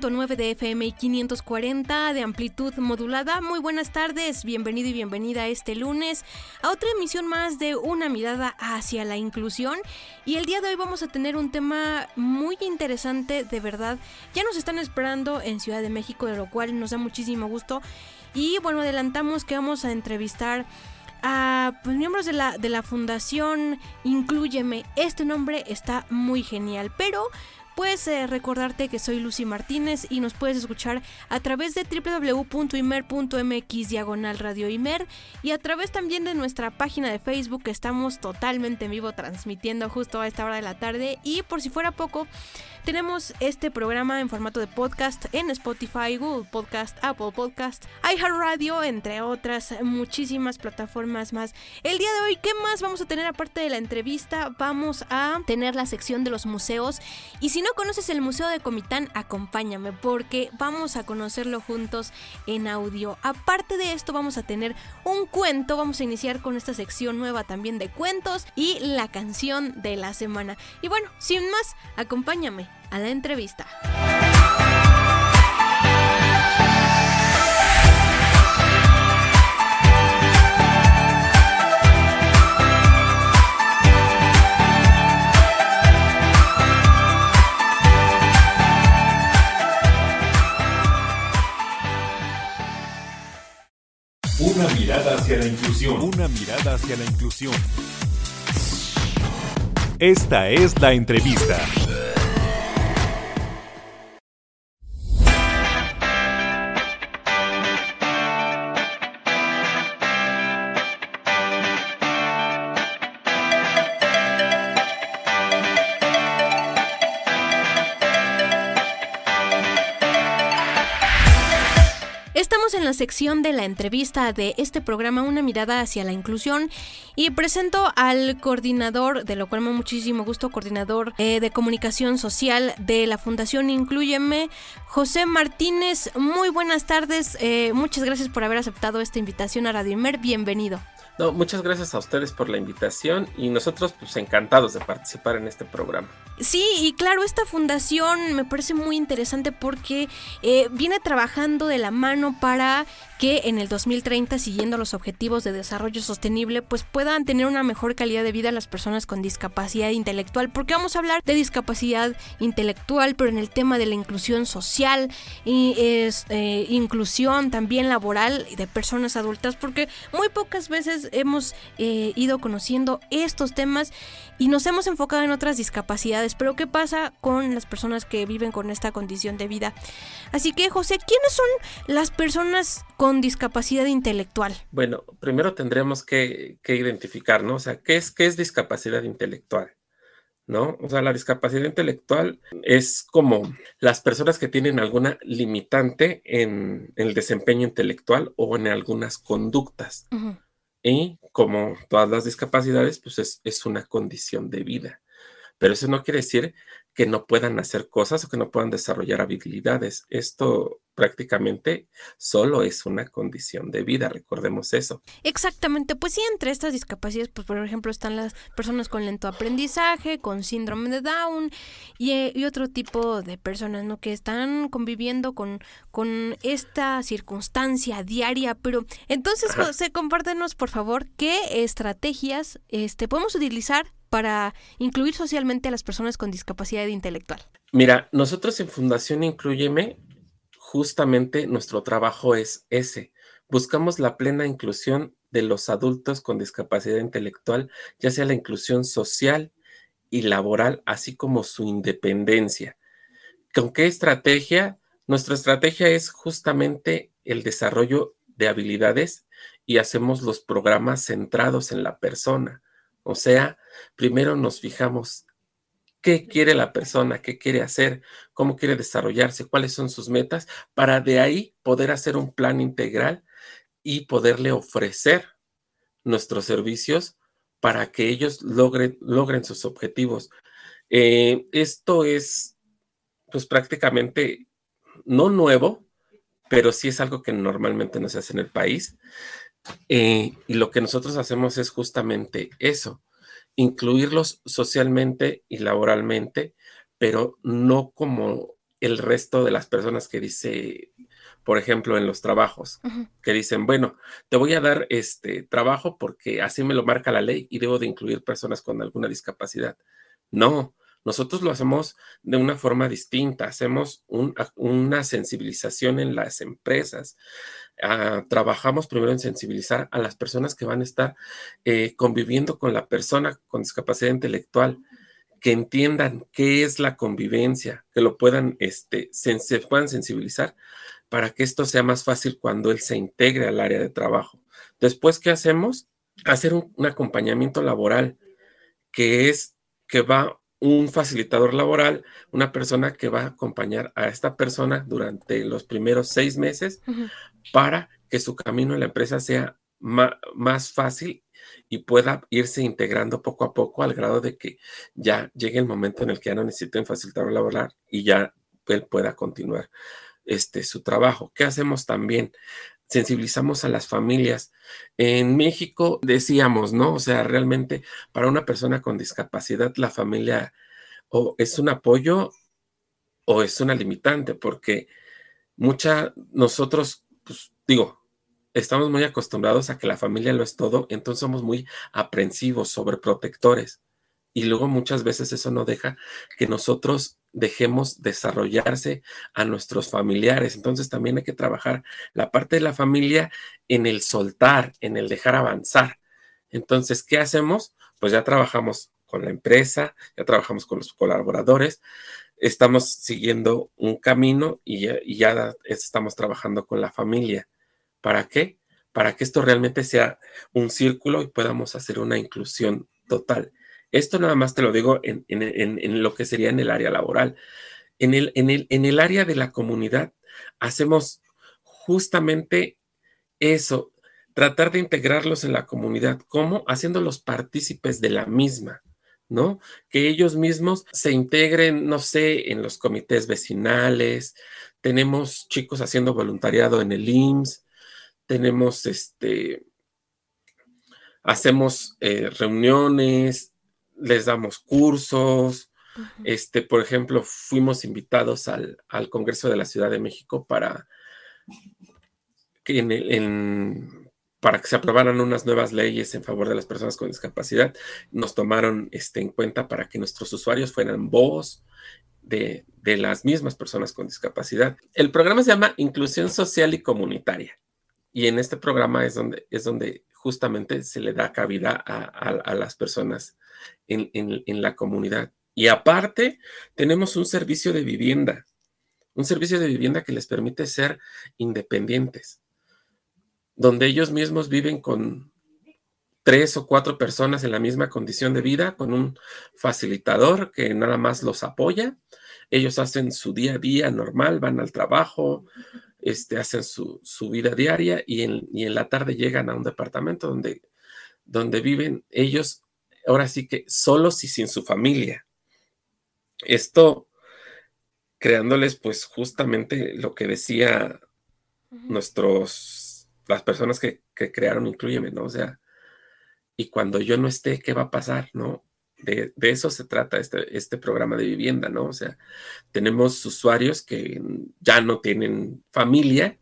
107.9 de FM y 540 de amplitud modulada. Muy buenas tardes, bienvenido y bienvenida este lunes a otra emisión más de Una mirada hacia la inclusión. Y el día de hoy vamos a tener un tema muy interesante, de verdad. Ya nos están esperando en Ciudad de México, de lo cual nos da muchísimo gusto. Y bueno, adelantamos que vamos a entrevistar a pues, miembros de la, de la fundación Incluyeme. Este nombre está muy genial, pero Puedes eh, recordarte que soy Lucy Martínez y nos puedes escuchar a través de www.imer.mx diagonal radio Imer y a través también de nuestra página de Facebook que estamos totalmente en vivo transmitiendo justo a esta hora de la tarde y por si fuera poco tenemos este programa en formato de podcast en Spotify, Google Podcast, Apple Podcast, iHeartRadio, entre otras muchísimas plataformas más. El día de hoy, ¿qué más vamos a tener aparte de la entrevista? Vamos a tener la sección de los museos. Y si no conoces el Museo de Comitán, acompáñame porque vamos a conocerlo juntos en audio. Aparte de esto, vamos a tener un cuento. Vamos a iniciar con esta sección nueva también de cuentos y la canción de la semana. Y bueno, sin más, acompáñame a la entrevista. Una mirada hacia la inclusión. Una mirada hacia la inclusión. Esta es la entrevista. En la sección de la entrevista de este programa Una mirada hacia la inclusión y presento al coordinador, de lo cual me muchísimo gusto, coordinador eh, de comunicación social de la Fundación Incluyeme, José Martínez. Muy buenas tardes, eh, muchas gracias por haber aceptado esta invitación a Radio Imer, bienvenido. No, muchas gracias a ustedes por la invitación y nosotros pues encantados de participar en este programa. Sí, y claro, esta fundación me parece muy interesante porque eh, viene trabajando de la mano para que en el 2030, siguiendo los objetivos de desarrollo sostenible, pues puedan tener una mejor calidad de vida las personas con discapacidad intelectual. Porque vamos a hablar de discapacidad intelectual, pero en el tema de la inclusión social y es, eh, inclusión también laboral de personas adultas, porque muy pocas veces hemos eh, ido conociendo estos temas y nos hemos enfocado en otras discapacidades. Pero ¿qué pasa con las personas que viven con esta condición de vida? Así que, José, ¿quiénes son las personas con discapacidad intelectual? Bueno, primero tendremos que, que identificar, ¿no? O sea, ¿qué es, ¿qué es discapacidad intelectual? ¿No? O sea, la discapacidad intelectual es como las personas que tienen alguna limitante en, en el desempeño intelectual o en algunas conductas. Uh -huh. Y como todas las discapacidades, pues es, es, una condición de vida. Pero eso no quiere decir que no puedan hacer cosas o que no puedan desarrollar habilidades. Esto prácticamente solo es una condición de vida, recordemos eso. Exactamente, pues sí, entre estas discapacidades, pues por ejemplo están las personas con lento aprendizaje, con síndrome de Down y, y otro tipo de personas, ¿no? Que están conviviendo con, con esta circunstancia diaria, pero entonces, Ajá. José, compártenos por favor qué estrategias este, podemos utilizar para incluir socialmente a las personas con discapacidad intelectual. Mira, nosotros en Fundación Incluyeme justamente nuestro trabajo es ese. Buscamos la plena inclusión de los adultos con discapacidad intelectual, ya sea la inclusión social y laboral, así como su independencia. ¿Con qué estrategia? Nuestra estrategia es justamente el desarrollo de habilidades y hacemos los programas centrados en la persona. O sea, primero nos fijamos qué quiere la persona, qué quiere hacer, cómo quiere desarrollarse, cuáles son sus metas, para de ahí poder hacer un plan integral y poderle ofrecer nuestros servicios para que ellos logren, sus objetivos. Eh, esto es, pues prácticamente no nuevo, pero sí es algo que normalmente no se hace en el país. Eh, y lo que nosotros hacemos es justamente eso, incluirlos socialmente y laboralmente, pero no como el resto de las personas que dice, por ejemplo, en los trabajos, que dicen, bueno, te voy a dar este trabajo porque así me lo marca la ley y debo de incluir personas con alguna discapacidad. No, nosotros lo hacemos de una forma distinta, hacemos una sensibilización en las empresas. Ah, trabajamos primero en sensibilizar a las personas que van a estar eh, conviviendo con la persona con discapacidad intelectual, que entiendan qué es la convivencia, que lo puedan, este, se puedan sensibilizar para que esto sea más fácil cuando él se integre al área de trabajo. Después, ¿qué hacemos? Hacer un acompañamiento laboral, que es que va un facilitador laboral, una persona que va a acompañar a esta persona durante los primeros seis meses para que su camino en la empresa sea más fácil y pueda irse integrando poco a poco al grado de que ya llegue el momento en el que ya no necesite un facilitador laboral y ya él pueda continuar este, su trabajo. ¿Qué hacemos también? Sensibilizamos a las familias. En México decíamos, ¿no? O sea, realmente para una persona con discapacidad, la familia o es un apoyo o es una limitante, porque mucha, nosotros, pues digo, estamos muy acostumbrados a que la familia lo es todo, entonces somos muy aprensivos, sobreprotectores. Y luego muchas veces eso no deja que nosotros dejemos desarrollarse a nuestros familiares. Entonces también hay que trabajar la parte de la familia en el soltar, en el dejar avanzar. Entonces, ¿qué hacemos? Pues ya trabajamos con la empresa, ya trabajamos con los colaboradores, estamos siguiendo un camino y ya, estamos trabajando con la familia. ¿Para qué? Para que esto realmente sea un círculo y podamos hacer una inclusión total. Esto nada más te lo digo en, lo que sería en el área laboral. En el, en, el, en el área de la comunidad hacemos justamente eso, tratar de integrarlos en la comunidad. ¿Cómo? Haciéndolos partícipes de la misma. ¿no? Que ellos mismos se integren, no sé, en los comités vecinales. Tenemos chicos haciendo voluntariado en el IMSS. Tenemos este, hacemos eh, reuniones, les damos cursos. Este, por ejemplo, fuimos invitados al, Congreso de la Ciudad de México para que, en, para que se aprobaran unas nuevas leyes en favor de las personas con discapacidad. Nos tomaron este, en cuenta para que nuestros usuarios fueran voz de, de las mismas personas con discapacidad. El programa se llama Inclusión Social y Comunitaria. Y en este programa es donde, es donde justamente se le da cabida a, las personas en, la comunidad. Y aparte, tenemos un servicio de vivienda, un servicio de vivienda que les permite ser independientes, donde ellos mismos viven con tres o cuatro personas en la misma condición de vida, con un facilitador que nada más los apoya. Ellos hacen su día a día normal, van al trabajo, este, hacen su, vida diaria y en, en, la tarde llegan a un departamento donde, donde viven ellos, ahora sí que solos y sin su familia. Esto creándoles pues justamente lo que decía nuestros, las personas que, que crearon Incluyeme, ¿no? O sea, y cuando yo no esté, ¿qué va a pasar, no? De, eso se trata este, este, programa de vivienda, ¿no? O sea, tenemos usuarios que ya no tienen familia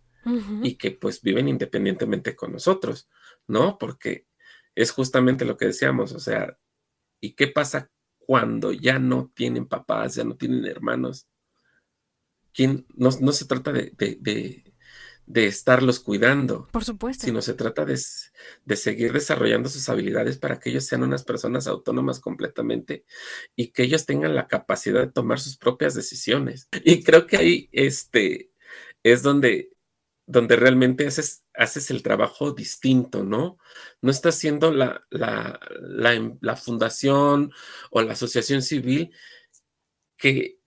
y que pues viven independientemente con nosotros, ¿no? Porque es justamente lo que decíamos, o sea, ¿y qué pasa cuando ya no tienen papás, ya no tienen hermanos? quién, no, se trata de, de, estarlos cuidando. Por supuesto. Sino se trata de, de, seguir desarrollando sus habilidades para que ellos sean unas personas autónomas completamente y que ellos tengan la capacidad de tomar sus propias decisiones. Y creo que ahí este, es donde donde realmente haces, haces el trabajo distinto, ¿no? No estás haciendo la, la, la, fundación o la asociación civil que,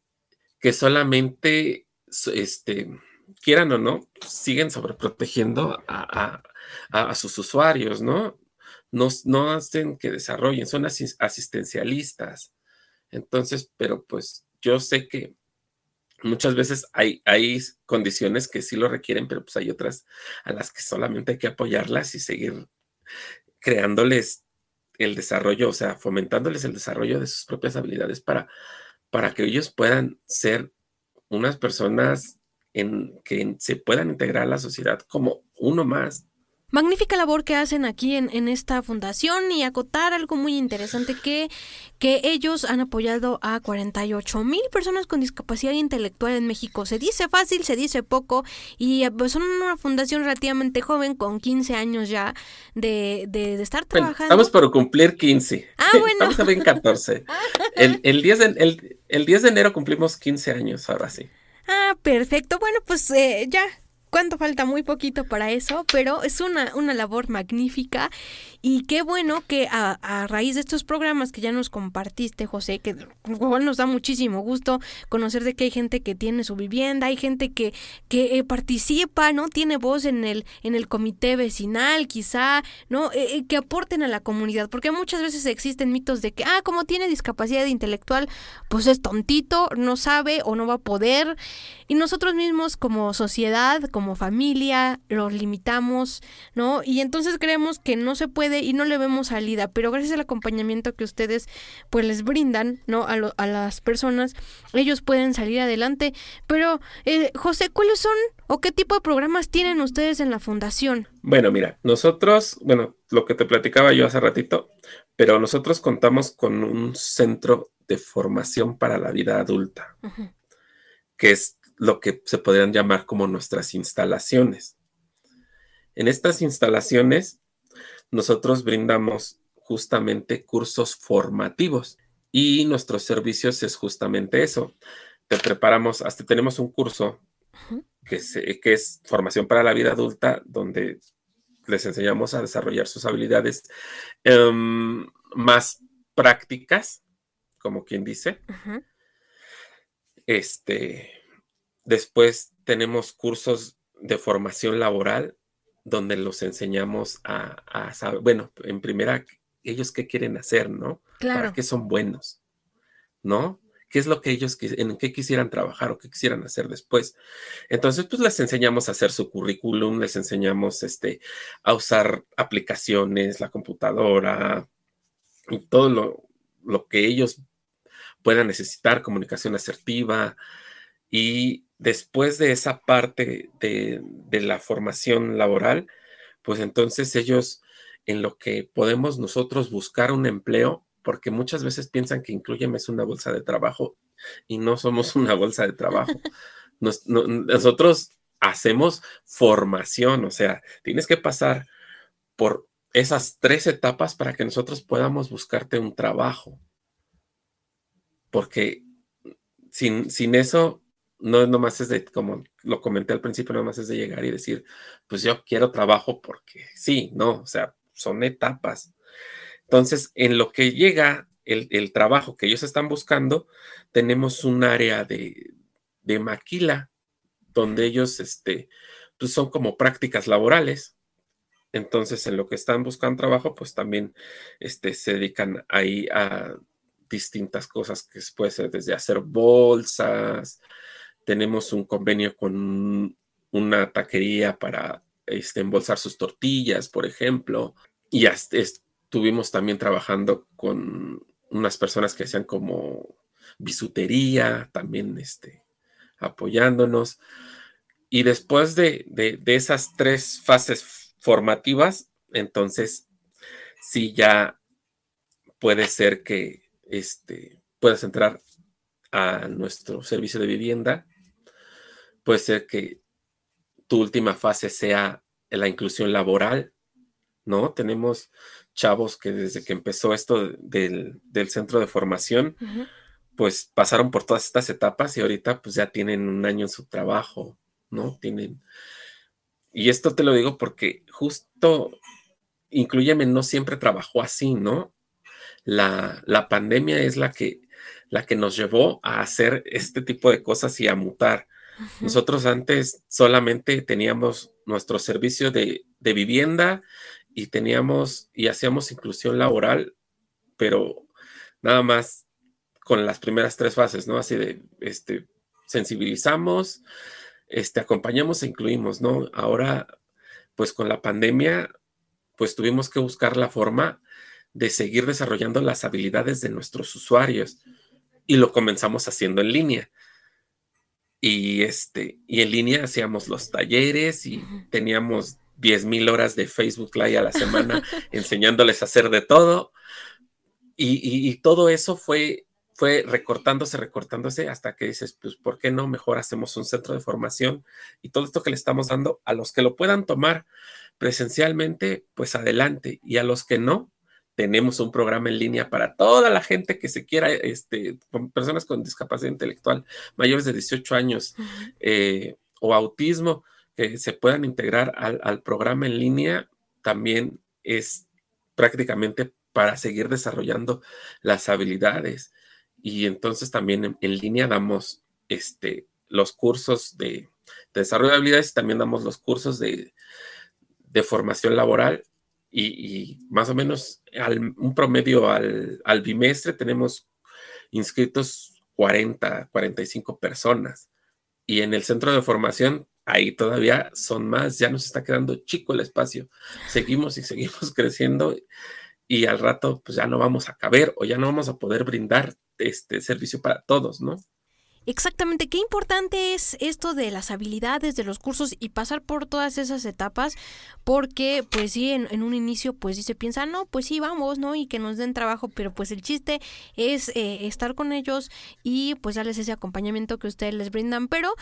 que solamente, este, quieran o no, siguen sobreprotegiendo a, a, sus usuarios, ¿no? ¿no? No hacen que desarrollen, son asistencialistas. Entonces, pero pues yo sé que muchas veces hay, hay condiciones que sí lo requieren, pero pues hay otras a las que solamente hay que apoyarlas y seguir creándoles el desarrollo, o sea, fomentándoles el desarrollo de sus propias habilidades para, para que ellos puedan ser unas personas en que se puedan integrar a la sociedad como uno más. Magnífica labor que hacen aquí en, en, esta fundación y acotar algo muy interesante que, que ellos han apoyado a 48 mil personas con discapacidad intelectual en México. Se dice fácil, se dice poco y pues, son una fundación relativamente joven con 15 años ya de, de, estar trabajando. estamos por cumplir 15. Ah, bueno. Estamos en 14. el, el, 10 de, el, el 10 de enero cumplimos 15 años, ahora sí. Ah, perfecto. Bueno, pues eh, ya cuánto falta, muy poquito para eso, pero es una, una labor magnífica y qué bueno que a, raíz de estos programas que ya nos compartiste, José, que nos da muchísimo gusto conocer de que hay gente que tiene su vivienda, hay gente que, que eh, participa, ¿no? Tiene voz en el, en el comité vecinal, quizá, ¿no? Eh, eh, que aporten a la comunidad, porque muchas veces existen mitos de que, ah, como tiene discapacidad intelectual, pues es tontito, no sabe o no va a poder. Y nosotros mismos como sociedad, como familia, los limitamos, ¿no? Y entonces creemos que no se puede y no le vemos salida, pero gracias al acompañamiento que ustedes pues les brindan, ¿no? A, a las personas, ellos pueden salir adelante. Pero, eh, José, ¿cuáles son o qué tipo de programas tienen ustedes en la fundación? Bueno, mira, nosotros, bueno, lo que te platicaba yo hace ratito, pero nosotros contamos con un centro de formación para la vida adulta, que es lo que se podrían llamar como nuestras instalaciones. En estas instalaciones, nosotros brindamos justamente cursos formativos y nuestros servicios es justamente eso. Te preparamos, hasta tenemos un curso que, que es formación para la vida adulta, donde les enseñamos a desarrollar sus habilidades em, más prácticas, como quien dice. Este, Después tenemos cursos de formación laboral donde los enseñamos a, saber, bueno, en primera, ellos qué quieren hacer, ¿no? Claro. ¿Para qué son buenos? ¿No? ¿Qué es lo que ellos, en qué quisieran trabajar o qué quisieran hacer después? Entonces, pues les enseñamos a hacer su currículum, les enseñamos este, a usar aplicaciones, la computadora y todo lo, lo que ellos puedan necesitar, comunicación asertiva y después de esa parte de, la formación laboral, pues entonces ellos en lo que podemos nosotros buscar un empleo, porque muchas veces piensan que Incluyeme es una bolsa de trabajo y no somos una bolsa de trabajo. nosotros hacemos formación, o sea, tienes que pasar por esas tres etapas para que nosotros podamos buscarte un trabajo. Porque sin, sin eso, no nomás es de, como lo comenté al principio, nomás es de llegar y decir, pues yo quiero trabajo porque sí, no, o sea, son etapas. Entonces, en lo que llega el, trabajo que ellos están buscando, tenemos un área de, de maquila, donde ellos, este, pues son como prácticas laborales. Entonces, en lo que están buscando trabajo, pues también este, se dedican ahí a distintas cosas que puede ser desde hacer bolsas, tenemos un convenio con una taquería para este, embolsar sus tortillas, por ejemplo, y estuvimos también trabajando con unas personas que hacían como bisutería, también este, apoyándonos. Y después de, esas tres fases formativas, entonces sí ya puede ser que este, puedas entrar a nuestro servicio de vivienda puede ser que tu última fase sea la inclusión laboral, ¿no? Tenemos chavos que desde que empezó esto del, centro de formación, pues pasaron por todas estas etapas y ahorita pues ya tienen un año en su trabajo, ¿no? Tienen... Y esto te lo digo porque justo, incluyeme, no siempre trabajó así, ¿no? La, la pandemia es la que, la que nos llevó a hacer este tipo de cosas y a mutar. Nosotros antes solamente teníamos nuestro servicio de, de vivienda y teníamos y hacíamos inclusión laboral, pero nada más con las primeras tres fases, ¿no? Así de, este, sensibilizamos, este, acompañamos e incluimos, ¿no? Ahora, pues con la pandemia, pues tuvimos que buscar la forma de seguir desarrollando las habilidades de nuestros usuarios y lo comenzamos haciendo en línea. Y, este, y en línea hacíamos los talleres y teníamos 10 mil horas de Facebook Live a la semana enseñándoles a hacer de todo. Y, todo eso fue, fue recortándose, recortándose hasta que dices, pues, ¿por qué no mejor hacemos un centro de formación? Y todo esto que le estamos dando a los que lo puedan tomar presencialmente, pues adelante. Y a los que no, tenemos un programa en línea para toda la gente que se quiera, este, personas con discapacidad intelectual mayores de 18 años eh, o autismo que se puedan integrar al, programa en línea también es prácticamente para seguir desarrollando las habilidades. Y entonces también en, línea damos este, los cursos de, desarrollo de habilidades y también damos los cursos de, formación laboral. Y, más o menos un promedio al, al bimestre tenemos inscritos 40, 45 personas. Y en el centro de formación ahí todavía son más, ya nos está quedando chico el espacio. Seguimos y seguimos creciendo y al rato pues ya no vamos a caber o ya no vamos a poder brindar este servicio para todos, ¿no? Exactamente, qué importante es esto de las habilidades, de los cursos y pasar por todas esas etapas, porque pues sí, en, un inicio pues sí se piensa, no, pues sí, vamos, ¿no? Y que nos den trabajo, pero pues el chiste es eh, estar con ellos y pues darles ese acompañamiento que ustedes les brindan. Pero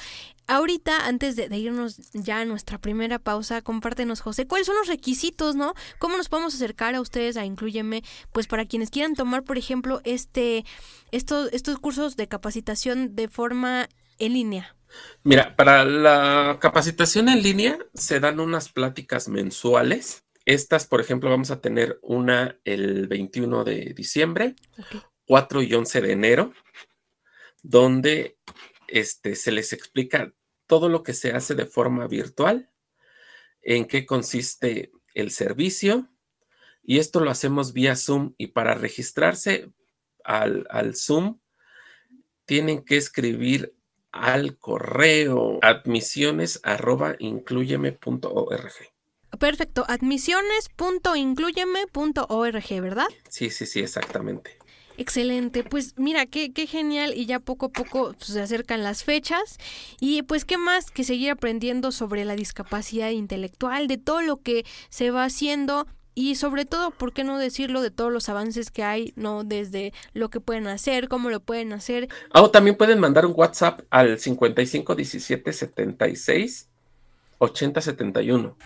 ahorita, antes de, irnos ya a nuestra primera pausa, compártenos, José, cuáles son los requisitos, ¿no? ¿Cómo nos podemos acercar a ustedes a Incluyeme? Pues para quienes quieran tomar, por ejemplo, este, estos, estos cursos de capacitación de forma en línea? Mira, para la capacitación en línea se dan unas pláticas mensuales. Estas, por ejemplo, vamos a tener una el 21 de diciembre, 4 y 11 de enero, donde este, se les explica todo lo que se hace de forma virtual, en qué consiste el servicio, y esto lo hacemos vía Zoom. Y para registrarse al, al Zoom, tienen que escribir al correo admisiones arroba Perfecto, admisiones.incluyeme.org, ¿verdad? Sí, sí, sí, exactamente. Excelente, pues mira, qué, qué genial y ya poco a poco pues, se acercan las fechas y pues qué más que seguir aprendiendo sobre la discapacidad intelectual, de todo lo que se va haciendo y sobre todo, ¿por qué no decirlo de todos los avances que hay, no? Desde lo que pueden hacer, cómo lo pueden hacer. Ah, o también pueden mandar un WhatsApp al 55 17 76 80 71.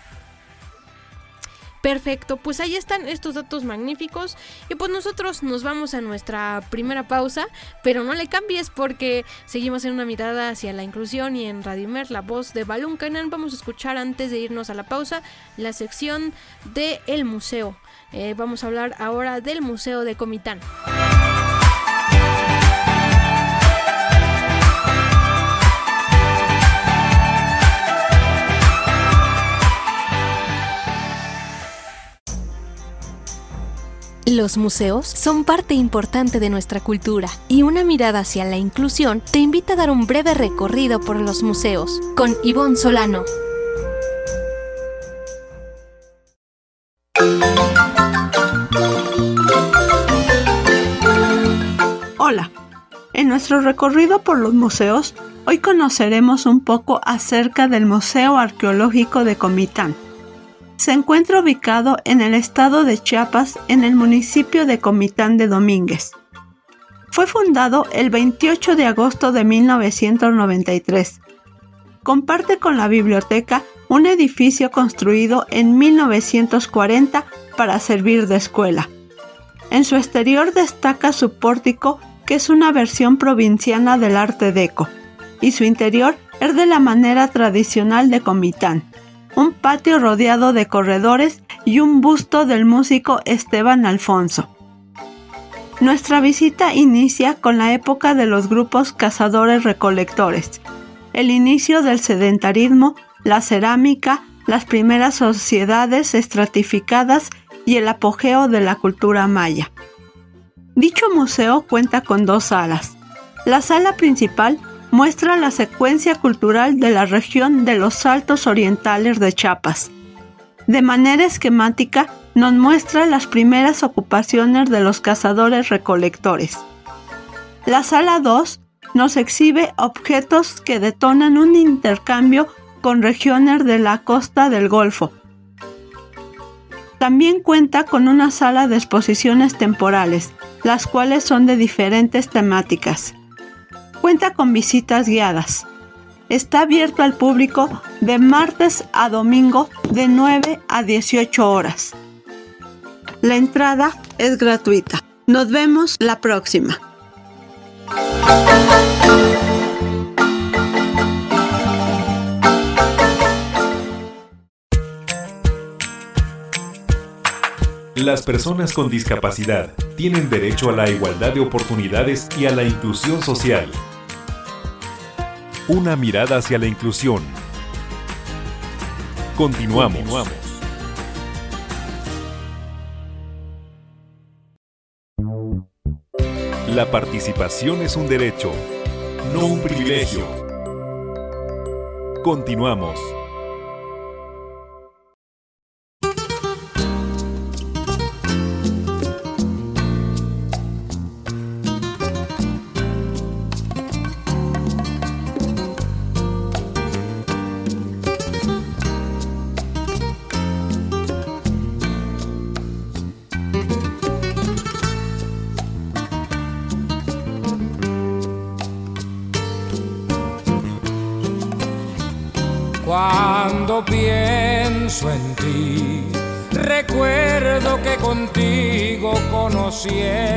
Perfecto, pues ahí están estos datos magníficos y pues nosotros nos vamos a nuestra primera pausa, pero no le cambies porque seguimos en una mirada hacia la inclusión y en Radimer, la voz de Balún Canan, vamos a escuchar antes de irnos a la pausa la sección de El Museo. Eh, vamos a hablar ahora del Museo de Comitán. Los museos son parte importante de nuestra cultura y una mirada hacia la inclusión te invita a dar un breve recorrido por los museos con Ivonne Solano. Hola, en nuestro recorrido por los museos, hoy conoceremos un poco acerca del Museo Arqueológico de Comitán se encuentra ubicado en el estado de Chiapas, en el municipio de Comitán de Domínguez. Fue fundado el 28 de agosto de 1993. comparte con la biblioteca un edificio construido en 1940 para servir de escuela. En su exterior destaca su pórtico, que es una versión provinciana del arte deco, y su interior es de la manera tradicional de Comitán, un patio rodeado de corredores y un busto del músico Esteban Alfonso. Nuestra visita inicia con la época de los grupos cazadores-recolectores, el inicio del sedentarismo, la cerámica, las primeras sociedades estratificadas y el apogeo de la cultura maya. Dicho museo cuenta con dos salas. La sala principal muestra la secuencia cultural de la región de los Altos Orientales de Chiapas. De manera esquemática nos muestra las primeras ocupaciones de los cazadores recolectores. La sala 2 nos exhibe objetos que detonan un intercambio con regiones de la costa del Golfo. También cuenta con una sala de exposiciones temporales, las cuales son de diferentes temáticas. Cuenta con visitas guiadas. Está abierto al público de martes a domingo de 9 a 18 horas. La entrada es gratuita. Nos vemos la próxima. Las personas con discapacidad tienen derecho a la igualdad de oportunidades y a la inclusión social. Una mirada hacia la inclusión. Continuamos. La participación es un derecho, no un privilegio. Continuamos.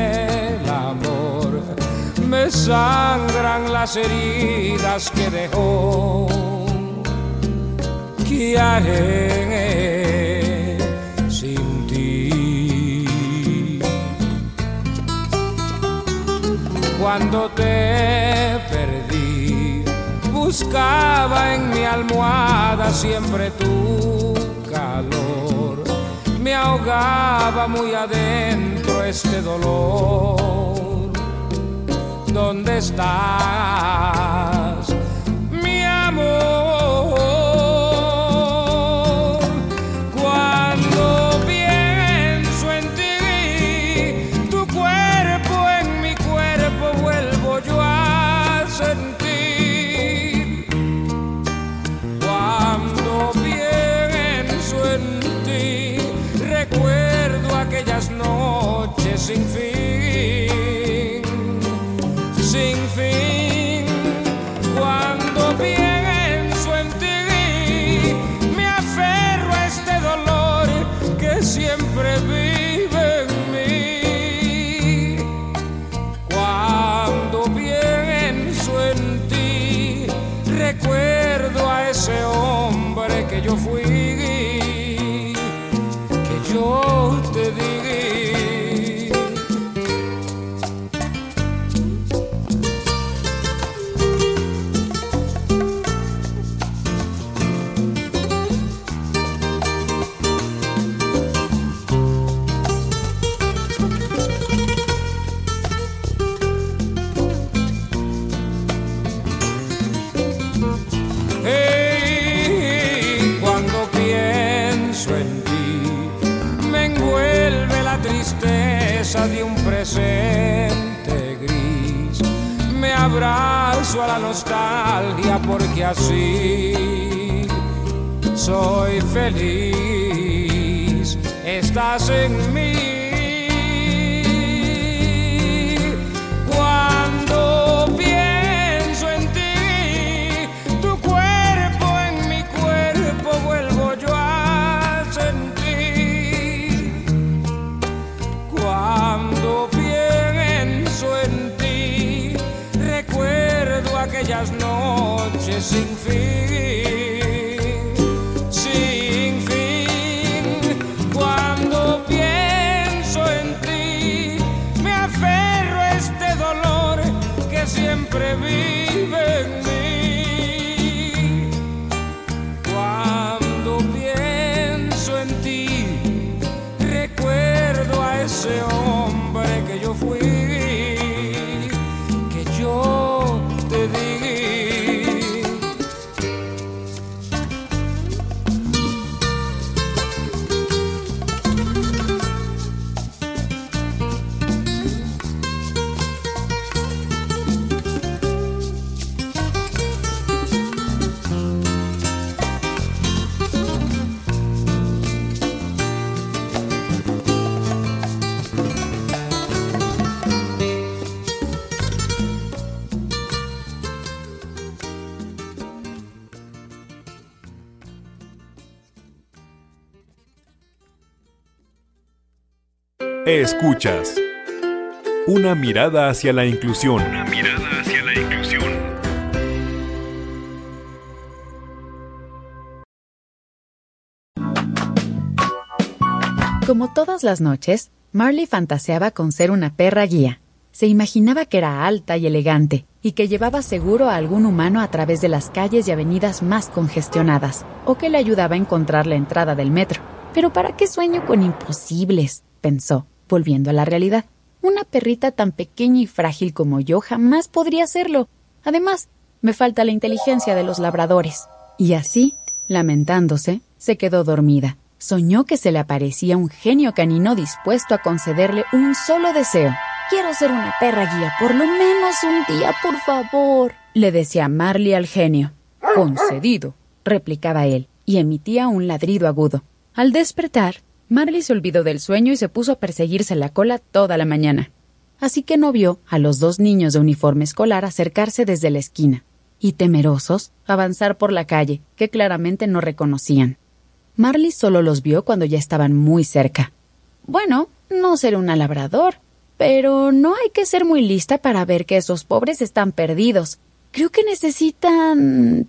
El amor. Me sangran las heridas que dejó. ¿Qué sin ti? Cuando te perdí buscaba en mi almohada siempre tu calor. Me ahogaba muy adentro este dolor. ¿Dónde estás, noches sin fin, Escuchas. Una mirada hacia la inclusión. Una mirada hacia la inclusión. Como todas las noches, Marley fantaseaba con ser una perra guía. Se imaginaba que era alta y elegante y que llevaba seguro a algún humano a través de las calles y avenidas más congestionadas, o que le ayudaba a encontrar la entrada del metro. Pero ¿para qué sueño con imposibles? pensó volviendo a la realidad. Una perrita tan pequeña y frágil como yo jamás podría hacerlo. Además, me falta la inteligencia de los labradores. Y así, lamentándose, se quedó dormida. Soñó que se le aparecía un genio canino dispuesto a concederle un solo deseo. Quiero ser una perra guía, por lo menos un día, por favor, le decía Marley al genio. Concedido, replicaba él, y emitía un ladrido agudo. Al despertar, Marley se olvidó del sueño y se puso a perseguirse la cola toda la mañana. Así que no vio a los dos niños de uniforme escolar acercarse desde la esquina y, temerosos, avanzar por la calle, que claramente no reconocían. Marley solo los vio cuando ya estaban muy cerca. Bueno, no seré un labrador, pero no hay que ser muy lista para ver que esos pobres están perdidos. Creo que necesitan.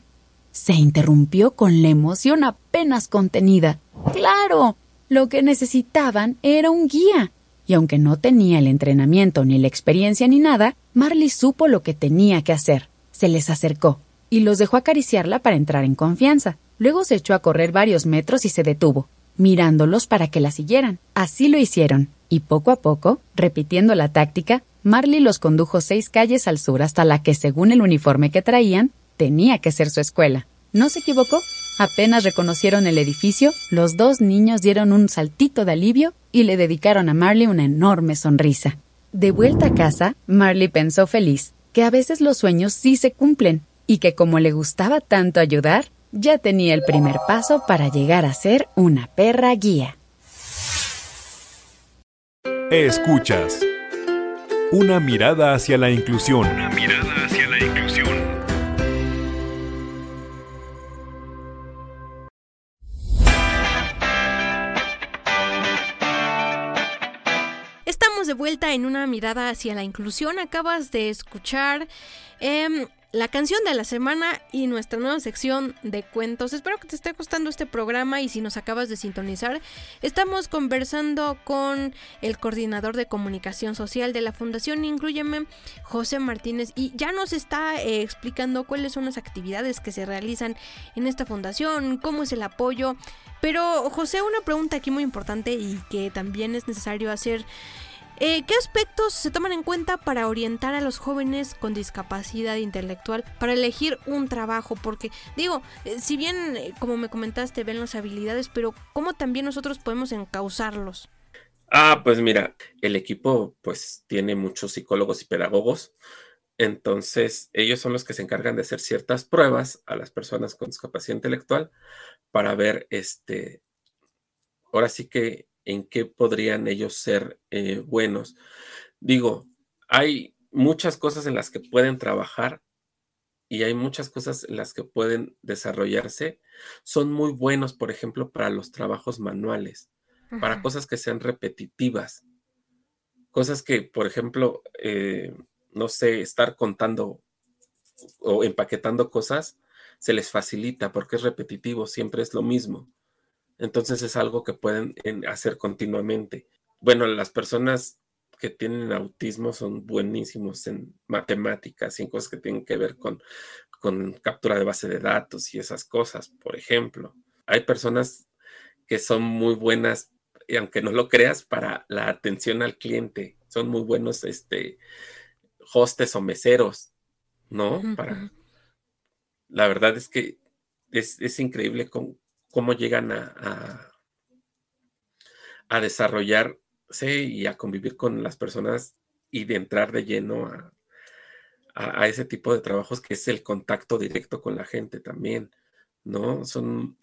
se interrumpió con la emoción apenas contenida. Claro, lo que necesitaban era un guía. Y aunque no tenía el entrenamiento ni la experiencia ni nada, Marley supo lo que tenía que hacer. Se les acercó y los dejó acariciarla para entrar en confianza. Luego se echó a correr varios metros y se detuvo, mirándolos para que la siguieran. Así lo hicieron, y poco a poco, repitiendo la táctica, Marley los condujo seis calles al sur hasta la que, según el uniforme que traían, tenía que ser su escuela. ¿No se equivocó? Apenas reconocieron el edificio, los dos niños dieron un saltito de alivio y le dedicaron a Marley una enorme sonrisa. De vuelta a casa, Marley pensó feliz que a veces los sueños sí se cumplen y que como le gustaba tanto ayudar, ya tenía el primer paso para llegar a ser una perra guía. Escuchas. Una mirada hacia la inclusión. Una mirada de vuelta en una mirada hacia la inclusión. Acabas de escuchar em, la canción de la semana y nuestra nueva sección de cuentos. Espero que te esté gustando este programa y si nos acabas de sintonizar, estamos conversando con el coordinador de comunicación social de la Fundación Incluyeme, José Martínez, y ya nos está eh, explicando cuáles son las actividades que se realizan en esta fundación, cómo es el apoyo. Pero José, una pregunta aquí muy importante y que también es necesario hacer. Eh, ¿Qué aspectos se toman en cuenta para orientar a los jóvenes con discapacidad intelectual para elegir un trabajo? Porque digo, eh, si bien, eh, como me comentaste, ven las habilidades, pero ¿cómo también nosotros podemos encauzarlos? Ah, pues mira, el equipo pues tiene muchos psicólogos y pedagogos, entonces ellos son los que se encargan de hacer ciertas pruebas a las personas con discapacidad intelectual para ver, este, ahora sí que en qué podrían ellos ser eh, buenos. Digo, hay muchas cosas en las que pueden trabajar y hay muchas cosas en las que pueden desarrollarse. Son muy buenos, por ejemplo, para los trabajos manuales, para cosas que sean repetitivas, cosas que, por ejemplo, eh, no sé, estar contando o empaquetando cosas, se les facilita porque es repetitivo, siempre es lo mismo. Entonces es algo que pueden hacer continuamente. Bueno, las personas que tienen autismo son buenísimos en matemáticas y en cosas que tienen que ver con, con captura de base de datos y esas cosas, por ejemplo. Hay personas que son muy buenas, y aunque no lo creas, para la atención al cliente. Son muy buenos este, hostes o meseros, ¿no? Para... La verdad es que es, es increíble con, cómo llegan a, a, desarrollarse y a convivir con las personas y de entrar de lleno a, a, ese tipo de trabajos que es el contacto directo con la gente también, ¿no? Son,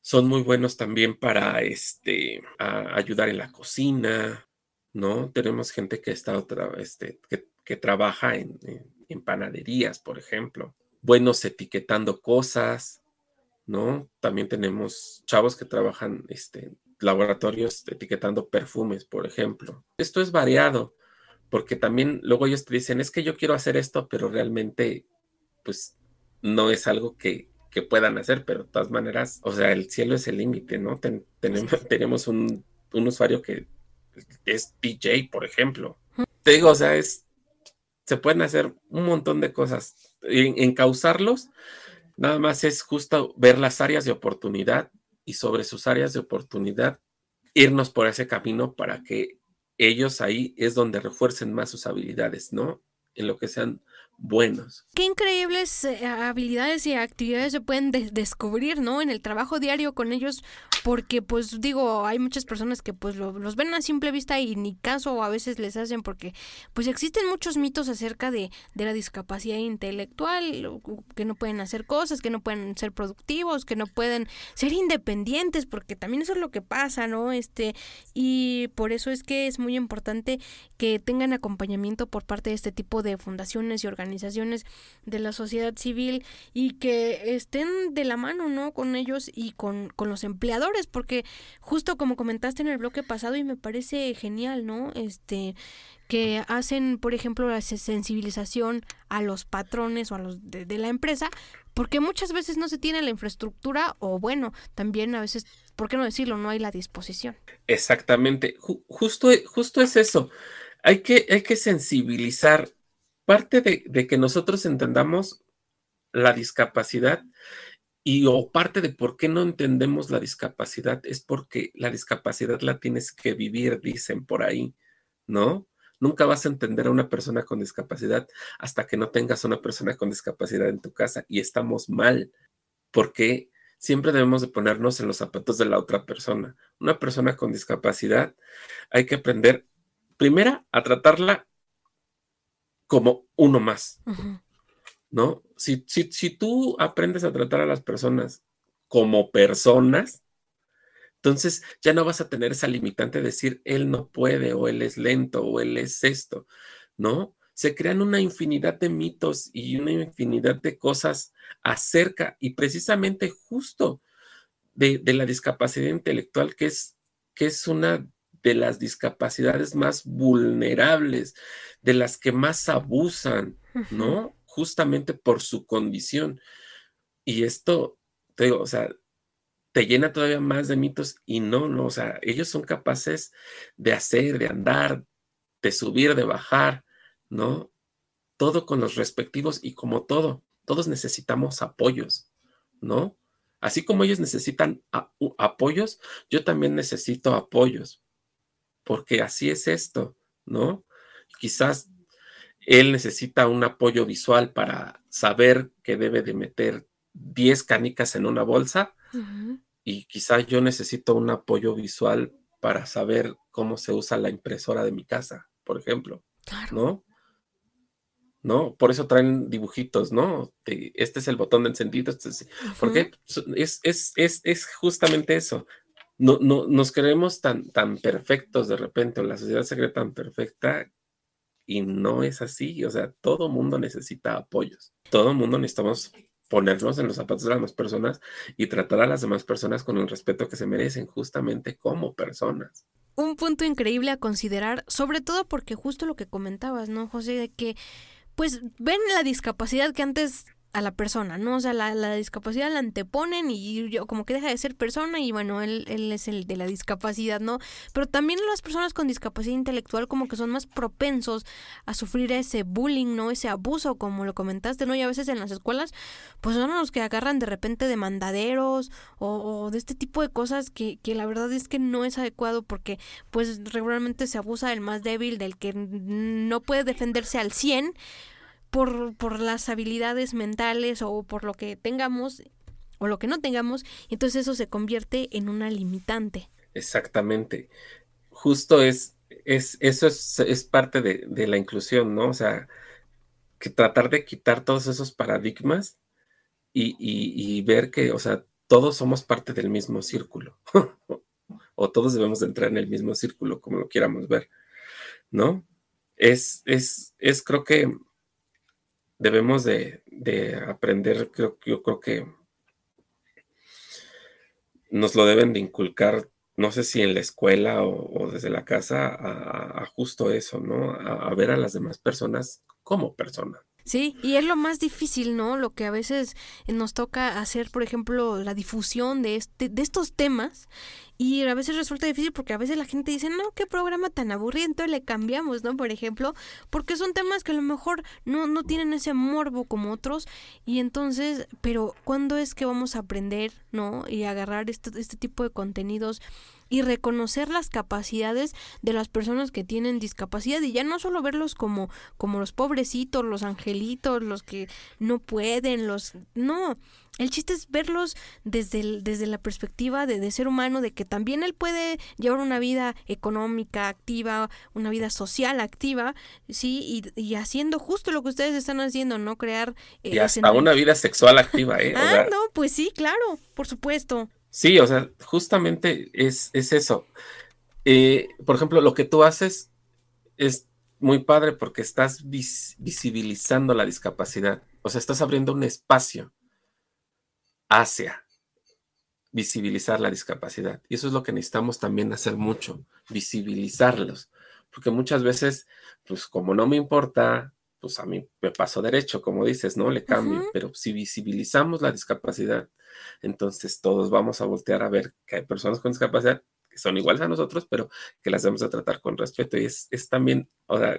son muy buenos también para este, ayudar en la cocina, ¿no? Tenemos gente que está este, que, que trabaja en, en, panaderías, por ejemplo, buenos etiquetando cosas, ¿no? También tenemos chavos que trabajan este, laboratorios etiquetando perfumes, por ejemplo. Esto es variado, porque también luego ellos te dicen, es que yo quiero hacer esto, pero realmente, pues, no es algo que, puedan hacer, pero de todas maneras, o sea, el cielo es el límite, ¿no? tenemos, tenemos un, usuario que es DJ, por ejemplo. Te digo, o sea, es, se pueden hacer un montón de cosas. En, encauzarlos, nada más es justo ver las áreas de oportunidad y sobre sus áreas de oportunidad irnos por ese camino para que ellos ahí es donde refuercen más sus habilidades, ¿no? En lo que sean buenos. Qué increíbles eh, habilidades y actividades se pueden descubrir, ¿no? En el trabajo diario con ellos, porque pues digo, hay muchas personas que pues los ven a simple vista y ni caso a veces les hacen porque pues existen muchos mitos acerca de, de la discapacidad intelectual, que no pueden hacer cosas, que no pueden ser productivos, que no pueden ser independientes, porque también eso es lo que pasa, ¿no? Este, y por eso es que es muy importante que tengan acompañamiento por parte de este tipo de fundaciones y organizaciones organizaciones de la sociedad civil y que estén de la mano, ¿no? Con ellos y con, con los empleadores, porque justo como comentaste en el bloque pasado y me parece genial, ¿no? Este, que hacen, por ejemplo, la sensibilización a los patrones o a los de, la empresa, porque muchas veces no se tiene la infraestructura o bueno, también a veces, ¿por qué no decirlo? No hay la disposición. Exactamente, justo, justo es eso. Hay que, hay que sensibilizar parte de, que nosotros entendamos la discapacidad y o parte de por qué no entendemos la discapacidad es porque la discapacidad la tienes que vivir, dicen por ahí, ¿no? Nunca vas a entender a una persona con discapacidad hasta que no tengas una persona con discapacidad en tu casa y estamos mal, porque siempre debemos de ponernos en los zapatos de la otra persona. Una persona con discapacidad hay que aprender, primera, a tratarla como uno más, ¿no? Si, si, si tú aprendes a tratar a las personas como personas, entonces ya no vas a tener esa limitante de decir él no puede o él es lento o él es esto, ¿no? Se crean una infinidad de mitos y una infinidad de cosas acerca y precisamente justo de, de la discapacidad intelectual, que es, que es una de las discapacidades más vulnerables, de las que más abusan, ¿no? Justamente por su condición. Y esto, te digo, o sea, te llena todavía más de mitos y no, no, o sea, ellos son capaces de hacer, de andar, de subir, de bajar, ¿no? Todo con los respectivos y como todo, todos necesitamos apoyos, ¿no? Así como ellos necesitan apoyos, yo también necesito apoyos porque así es esto, ¿no? Quizás él necesita un apoyo visual para saber que debe de meter 10 canicas en una bolsa y quizás yo necesito un apoyo visual para saber cómo se usa la impresora de mi casa, por ejemplo, ¿no? ¿no? Por eso traen dibujitos, ¿no? este es el botón de encendido, este es, porque es, es, es, es, justamente eso no, no, nos creemos tan, tan perfectos de repente, o la sociedad se cree tan perfecta y no es así. O sea, todo mundo necesita apoyos. Todo mundo necesitamos ponernos en los zapatos de las demás personas y tratar a las demás personas con el respeto que se merecen, justamente como personas. Un punto increíble a considerar, sobre todo porque justo lo que comentabas, ¿no, José? De que, pues, ven la discapacidad que antes a la persona, ¿no? O sea, la, la, discapacidad la anteponen y yo como que deja de ser persona y bueno, él, él es el de la discapacidad, ¿no? Pero también las personas con discapacidad intelectual como que son más propensos a sufrir ese bullying, ¿no? Ese abuso, como lo comentaste, ¿no? Y a veces en las escuelas, pues son los que agarran de repente de mandaderos o, de este tipo de cosas que, que la verdad es que no es adecuado porque pues regularmente se abusa del más débil, del que no puede defenderse al 100 por, por las habilidades mentales o por lo que tengamos o lo que no tengamos, entonces eso se convierte en una limitante. Exactamente. Justo es, es eso es, parte de, la inclusión, ¿no? O sea, que tratar de quitar todos esos paradigmas y, y, ver que, o sea, todos somos parte del mismo círculo, o todos debemos de entrar en el mismo círculo, como lo quieramos ver, ¿no? Es, es, es creo que debemos de, aprender, creo, yo creo que nos lo deben de inculcar no sé si en la escuela o, desde la casa, a, justo eso, ¿no? A, ver a las demás personas como personas. Sí, y es lo más difícil, ¿no? Lo que a veces nos toca hacer, por ejemplo, la difusión de, este, de estos temas y a veces resulta difícil porque a veces la gente dice, no, qué programa tan aburrido, entonces le cambiamos, ¿no? Por ejemplo, porque son temas que a lo mejor no, no tienen ese morbo como otros. Y entonces, pero ¿cuándo es que vamos a aprender, ¿no? Y agarrar este, este tipo de contenidos y reconocer las capacidades de las personas que tienen discapacidad y ya no solo verlos como como los pobrecitos, los angelitos, los que no pueden, los no, el chiste es verlos desde, desde la perspectiva de, de, ser humano, de que también él puede llevar una vida económica activa, una vida social activa, sí, y, haciendo justo lo que ustedes están haciendo, ¿no? Crear... Eh, y hasta una vida sexual activa, ¿eh? ah, no, pues sí, claro, por supuesto. Sí, o sea, justamente es, es eso. Eh, por ejemplo, lo que tú haces es muy padre porque estás visibilizando la discapacidad, o sea, estás abriendo un espacio hacia visibilizar la discapacidad. Y eso es lo que necesitamos también hacer mucho, visibilizarlos. Porque muchas veces, pues como no me importa, pues a mí me paso derecho, como dices, ¿no? Le cambio. Pero si visibilizamos la discapacidad, entonces todos vamos a voltear a ver que hay personas con discapacidad que son iguales a nosotros, pero que las debemos a tratar con respeto. Y es, es también, o sea,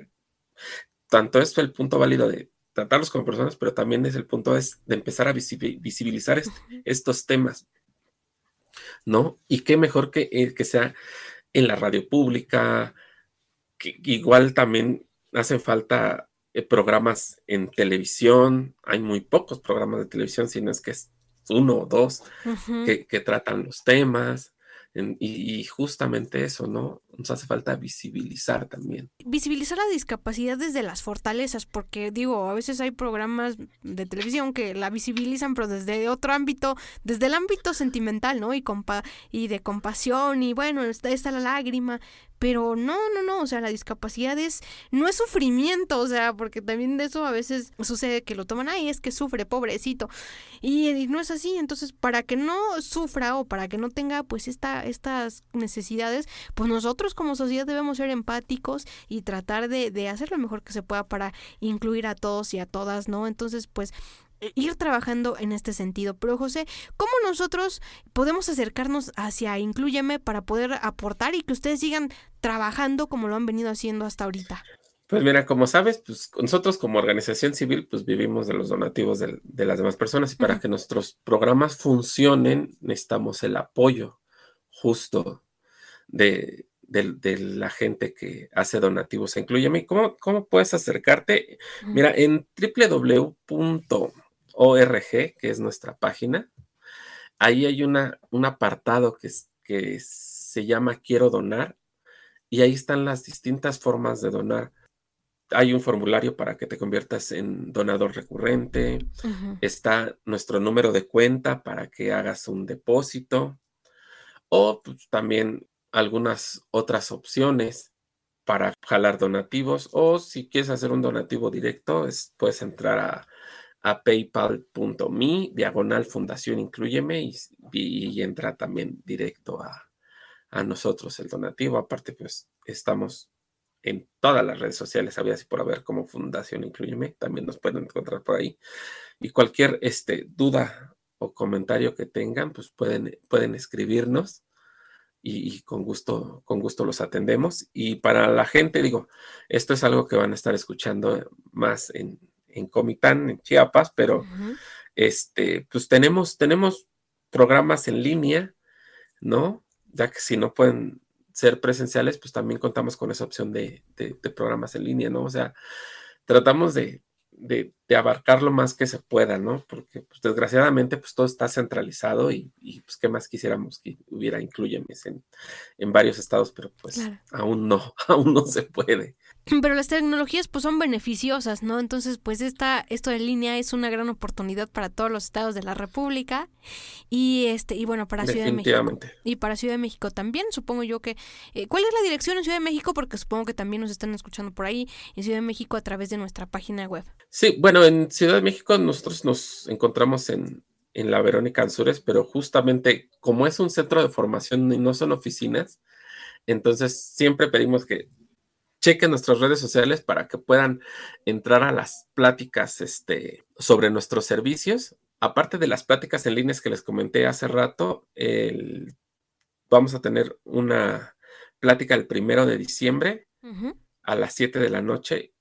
tanto esto el punto válido de tratarlos como personas, pero también es el punto de empezar a visibilizar estos temas, ¿no? Y qué mejor que, eh, que sea en la radio pública, que igual también hacen falta eh, programas en televisión, hay muy pocos programas de televisión, si no es que es uno o dos que, que, tratan los temas, y, justamente eso, ¿no? Nos hace falta visibilizar también. Visibilizar la discapacidad desde las fortalezas, porque digo, a veces hay programas de televisión que la visibilizan, pero desde otro ámbito, desde el ámbito sentimental, ¿no? Y, compa y de compasión, y bueno, está, está la lágrima, pero no, no, no, o sea, la discapacidad es, no es sufrimiento, o sea, porque también de eso a veces sucede que lo toman, ahí es que sufre, pobrecito. Y, no es así, entonces para que no sufra o para que no tenga pues esta, estas necesidades, pues nosotros como sociedad debemos ser empáticos y tratar de, de hacer lo mejor que se pueda para incluir a todos y a todas, ¿no? Entonces, pues ir trabajando en este sentido. Pero José, ¿cómo nosotros podemos acercarnos hacia Incluyeme para poder aportar y que ustedes sigan trabajando como lo han venido haciendo hasta ahorita? Pues mira, como sabes, pues nosotros como organización civil, pues vivimos de los donativos de, las demás personas y para que nuestros programas funcionen necesitamos el apoyo justo de, la gente que hace donativos a Incluyeme. ¿Cómo, cómo puedes acercarte? Mira, en www ORG, que es nuestra página. Ahí hay una, un apartado que, que se llama Quiero donar y ahí están las distintas formas de donar. Hay un formulario para que te conviertas en donador recurrente. Está nuestro número de cuenta para que hagas un depósito. O pues, también algunas otras opciones para jalar donativos. O si quieres hacer un donativo directo, puedes entrar a a paypal.me, diagonal fundación incluyeme y, entra también directo a, nosotros el donativo. Aparte, pues estamos en todas las redes sociales, había así por haber como Fundación Incluyeme, también nos pueden encontrar por ahí. Y cualquier este, duda o comentario que tengan, pues pueden, pueden escribirnos y, y, con gusto, con gusto los atendemos. Y para la gente, digo, esto es algo que van a estar escuchando más en, en Comitán, en Chiapas, pero este, pues tenemos, tenemos programas en línea, ¿no? Ya que si no pueden ser presenciales, pues también contamos con esa opción de, de, de programas en línea, ¿no? O sea, tratamos de, de, abarcar lo más que se pueda, ¿no? Porque pues, desgraciadamente pues todo está centralizado y, pues qué más quisiéramos que hubiera incluyemes en, en varios estados, pero pues aún no, aún no se puede. Pero las tecnologías pues son beneficiosas, ¿no? Entonces pues esta, esto en línea es una gran oportunidad para todos los estados de la República y este y bueno para Ciudad de México y para Ciudad de México también supongo yo que eh, ¿cuál es la dirección en Ciudad de México? Porque supongo que también nos están escuchando por ahí en Ciudad de México a través de nuestra página web. Sí, bueno en Ciudad de México nosotros nos encontramos en en la Verónica Ansures, pero justamente como es un centro de formación y no son oficinas, entonces siempre pedimos que chequen nuestras redes sociales para que puedan entrar a las pláticas este, sobre nuestros servicios. Aparte de las pláticas en líneas que les comenté hace rato, vamos a tener una plática el primero de diciembre a las 7 de la noche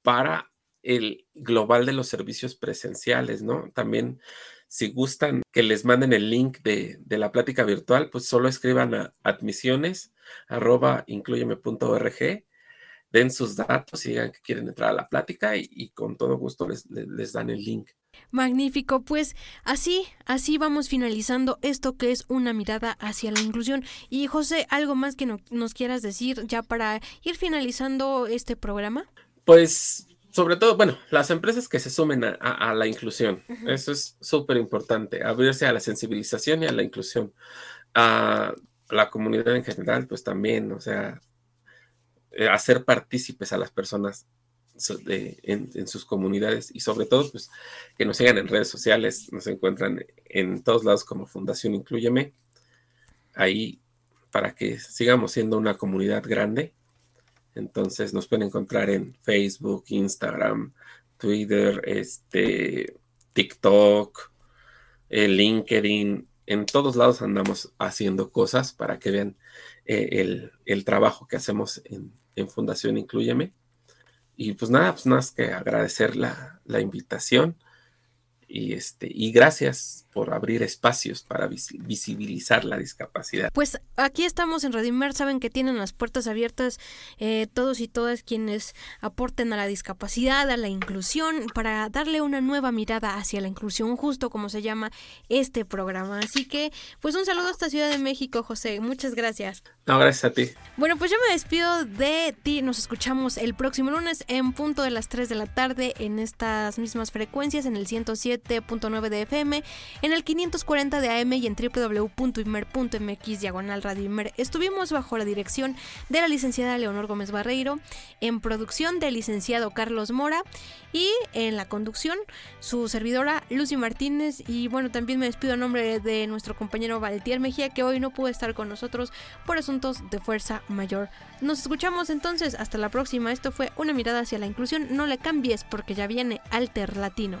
para el global de los servicios presenciales, ¿no? También si gustan que les manden el link de, la plática virtual, pues solo escriban a admisiones arroba incluyeme.org, den sus datos y digan que quieren entrar a la plática y, con todo gusto les, les, dan el link. Magnífico, pues así, así vamos finalizando esto que es una mirada hacia la inclusión. Y José, ¿algo más que nos quieras decir ya para ir finalizando este programa? Pues sobre todo, bueno, las empresas que se sumen a, la inclusión, eso es súper importante, abrirse a la sensibilización y a la inclusión. A la comunidad en general, pues también, o sea, hacer partícipes a las personas en, sus comunidades y sobre todo, pues que nos sigan en redes sociales, nos encuentran en todos lados como Fundación Incluyeme, ahí para que sigamos siendo una comunidad grande entonces nos pueden encontrar en Facebook, Instagram, Twitter, este, TikTok, eh, LinkedIn. En todos lados andamos haciendo cosas para que vean eh, el, trabajo que hacemos en, Fundación Incluyeme. Y pues nada, pues nada más que agradecer la, la invitación y, este, y gracias por abrir espacios para visibilizar la discapacidad. Pues aquí estamos en Radio Inmer, saben que tienen las puertas abiertas eh, todos y todas quienes aporten a la discapacidad, a la inclusión, para darle una nueva mirada hacia la inclusión, justo como se llama este programa. Así que, pues un saludo hasta Ciudad de México, José. Muchas gracias. No, gracias a ti. Bueno, pues yo me despido de ti. Nos escuchamos el próximo lunes en punto de las 3 de la tarde en estas mismas frecuencias, en el 107.9 de FM, en el 540 de AM y en www.imer.mx diagonal Radio Imer. Estuvimos bajo la dirección de la licenciada Leonor Gómez Barreiro, en producción del licenciado Carlos Mora y en la conducción su servidora Lucy Martínez. Y bueno, también me despido en nombre de nuestro compañero Valtier Mejía, que hoy no pudo estar con nosotros por asuntos de fuerza mayor. Nos escuchamos entonces, hasta la próxima. Esto fue una mirada hacia la inclusión. No le cambies porque ya viene Alter Latino.